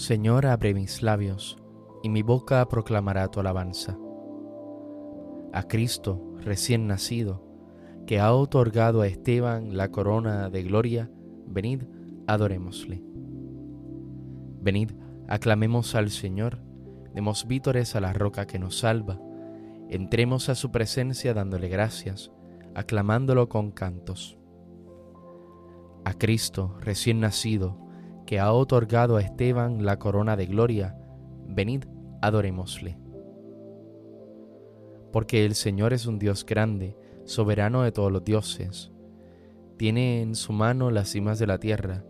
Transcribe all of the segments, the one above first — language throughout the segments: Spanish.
Señor, abre mis labios, y mi boca proclamará tu alabanza. A Cristo, recién nacido, que ha otorgado a Esteban la corona de gloria, venid, adorémosle. Venid, aclamemos al Señor, demos vítores a la roca que nos salva, entremos a su presencia dándole gracias, aclamándolo con cantos. A Cristo, recién nacido, que ha otorgado a Esteban la corona de gloria, venid, adorémosle. Porque el Señor es un Dios grande, soberano de todos los dioses. Tiene en su mano las cimas de la tierra,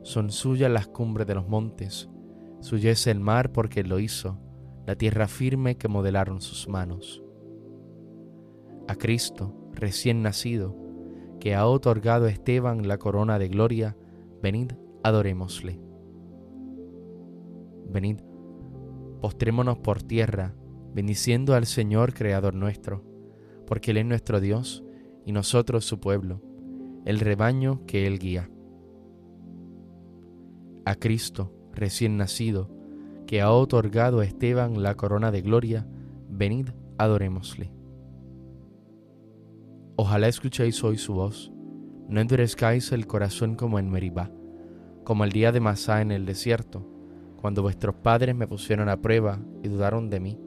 son suyas las cumbres de los montes, suyo es el mar porque lo hizo, la tierra firme que modelaron sus manos. A Cristo, recién nacido, que ha otorgado a Esteban la corona de gloria, venid, adorémosle. Venid, postrémonos por tierra, bendiciendo al Señor Creador nuestro, porque Él es nuestro Dios y nosotros su pueblo, el rebaño que Él guía. A Cristo, recién nacido, que ha otorgado a Esteban la corona de gloria, venid, adorémosle. Ojalá escuchéis hoy su voz, no endurezcáis el corazón como en Meribá como el día de Masá en el desierto, cuando vuestros padres me pusieron a prueba y dudaron de mí,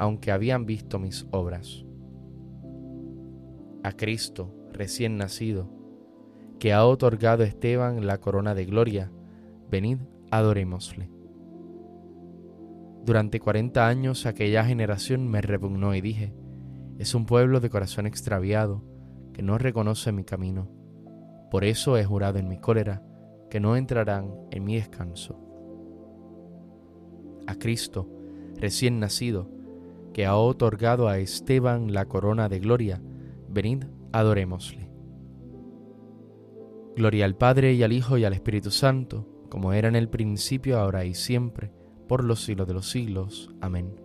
aunque habían visto mis obras. A Cristo, recién nacido, que ha otorgado a Esteban la corona de gloria, venid, adorémosle. Durante cuarenta años aquella generación me repugnó y dije, es un pueblo de corazón extraviado que no reconoce mi camino. Por eso he jurado en mi cólera, que no entrarán en mi descanso. A Cristo, recién nacido, que ha otorgado a Esteban la corona de gloria, venid, adorémosle. Gloria al Padre y al Hijo y al Espíritu Santo, como era en el principio, ahora y siempre, por los siglos de los siglos. Amén.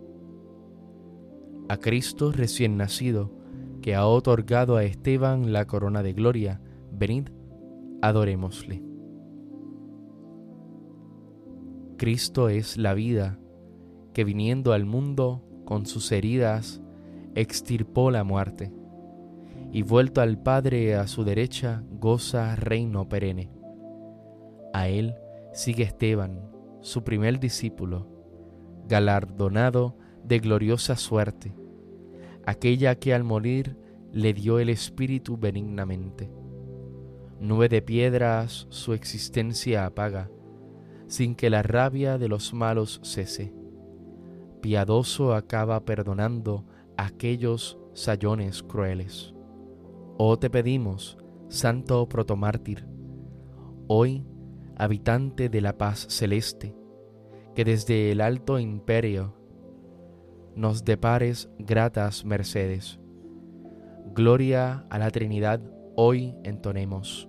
A Cristo recién nacido, que ha otorgado a Esteban la corona de gloria, venid, adorémosle. Cristo es la vida, que viniendo al mundo con sus heridas, extirpó la muerte, y vuelto al Padre a su derecha, goza reino perenne. A él sigue Esteban, su primer discípulo, galardonado de gloriosa suerte, aquella que al morir le dio el Espíritu benignamente. Nube de piedras su existencia apaga, sin que la rabia de los malos cese. Piadoso acaba perdonando aquellos sayones crueles. Oh te pedimos, Santo Protomártir, hoy habitante de la paz celeste, que desde el alto imperio nos depares gratas mercedes. Gloria a la Trinidad hoy entonemos,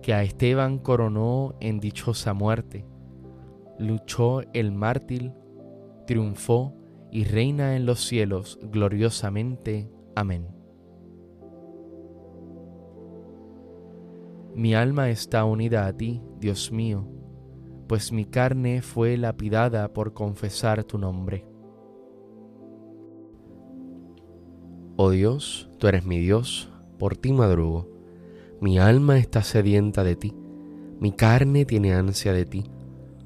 que a Esteban coronó en dichosa muerte luchó el mártir, triunfó y reina en los cielos gloriosamente. Amén. Mi alma está unida a ti, Dios mío, pues mi carne fue lapidada por confesar tu nombre. Oh Dios, tú eres mi Dios, por ti madrugo. Mi alma está sedienta de ti, mi carne tiene ansia de ti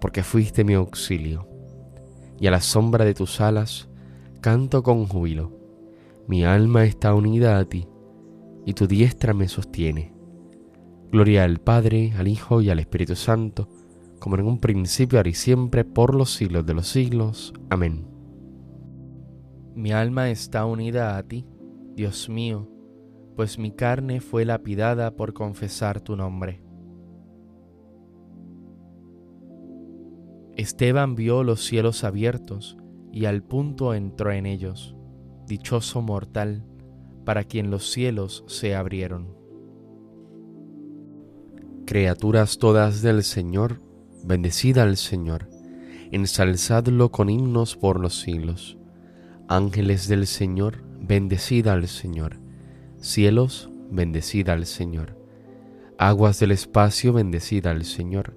porque fuiste mi auxilio, y a la sombra de tus alas canto con júbilo. Mi alma está unida a ti, y tu diestra me sostiene. Gloria al Padre, al Hijo y al Espíritu Santo, como en un principio, ahora y siempre, por los siglos de los siglos. Amén. Mi alma está unida a ti, Dios mío, pues mi carne fue lapidada por confesar tu nombre. Esteban vio los cielos abiertos y al punto entró en ellos. Dichoso mortal, para quien los cielos se abrieron. Criaturas todas del Señor, bendecida al Señor, ensalzadlo con himnos por los siglos. Ángeles del Señor, bendecida al Señor. Cielos, bendecida al Señor. Aguas del espacio, bendecida al Señor.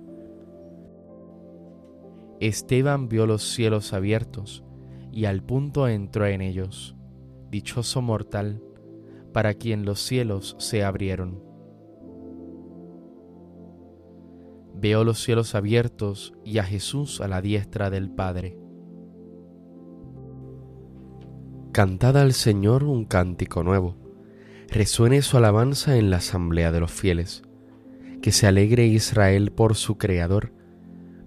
Esteban vio los cielos abiertos, y al punto entró en ellos. Dichoso mortal, para quien los cielos se abrieron. Veo los cielos abiertos y a Jesús a la diestra del Padre. Cantad al Señor un cántico nuevo. Resuene su alabanza en la asamblea de los fieles. Que se alegre Israel por su Creador,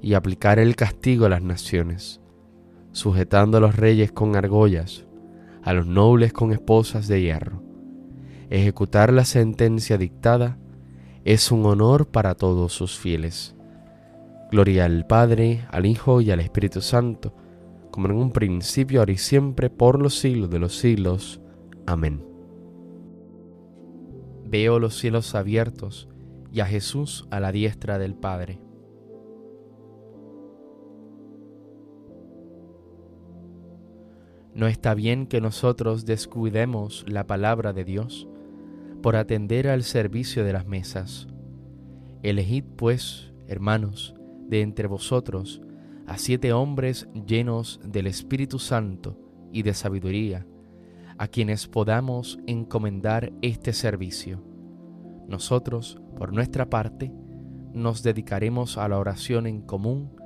y aplicar el castigo a las naciones, sujetando a los reyes con argollas, a los nobles con esposas de hierro. Ejecutar la sentencia dictada es un honor para todos sus fieles. Gloria al Padre, al Hijo y al Espíritu Santo, como en un principio, ahora y siempre, por los siglos de los siglos. Amén. Veo los cielos abiertos y a Jesús a la diestra del Padre. No está bien que nosotros descuidemos la palabra de Dios por atender al servicio de las mesas. Elegid, pues, hermanos, de entre vosotros a siete hombres llenos del Espíritu Santo y de sabiduría, a quienes podamos encomendar este servicio. Nosotros, por nuestra parte, nos dedicaremos a la oración en común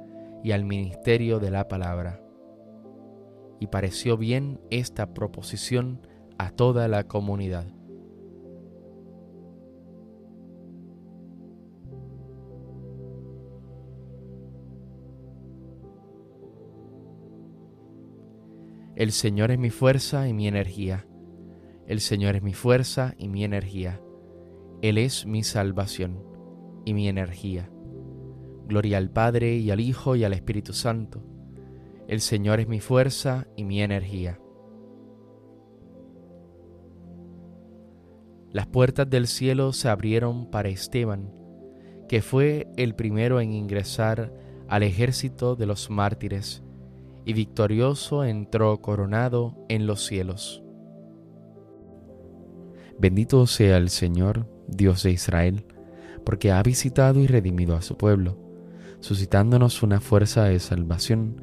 y al ministerio de la palabra. Y pareció bien esta proposición a toda la comunidad. El Señor es mi fuerza y mi energía. El Señor es mi fuerza y mi energía. Él es mi salvación y mi energía. Gloria al Padre y al Hijo y al Espíritu Santo. El Señor es mi fuerza y mi energía. las puertas del cielo se abrieron para Esteban, que fue el primero en ingresar al ejército de los mártires, y victorioso entró coronado en los cielos. Bendito sea el Señor, Dios de Israel, porque ha visitado y redimido a su pueblo, suscitándonos una fuerza de salvación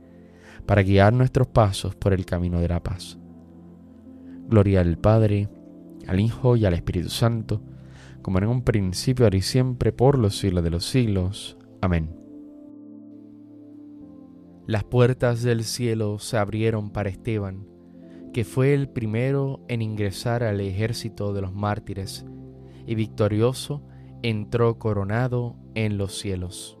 para guiar nuestros pasos por el camino de la paz. Gloria al Padre, al Hijo y al Espíritu Santo, como en un principio, ahora y siempre, por los siglos de los siglos. Amén. Las puertas del cielo se abrieron para Esteban, que fue el primero en ingresar al ejército de los mártires, y victorioso entró coronado en los cielos.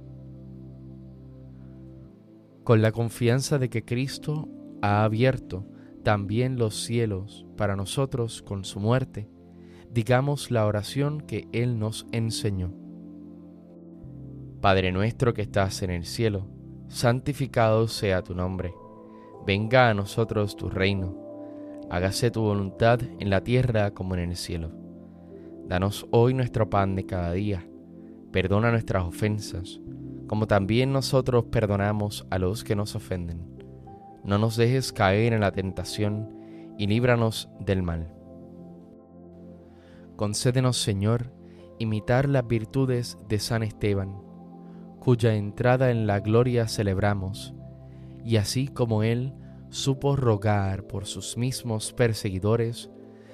Con la confianza de que Cristo ha abierto también los cielos para nosotros con su muerte, digamos la oración que Él nos enseñó. Padre nuestro que estás en el cielo, santificado sea tu nombre, venga a nosotros tu reino, hágase tu voluntad en la tierra como en el cielo. Danos hoy nuestro pan de cada día, perdona nuestras ofensas, como también nosotros perdonamos a los que nos ofenden no nos dejes caer en la tentación y líbranos del mal. Concédenos, Señor, imitar las virtudes de San Esteban, cuya entrada en la gloria celebramos, y así como él supo rogar por sus mismos perseguidores,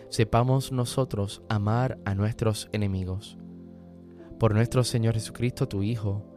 sepamos nosotros amar a nuestros enemigos. Por nuestro Señor Jesucristo, tu Hijo,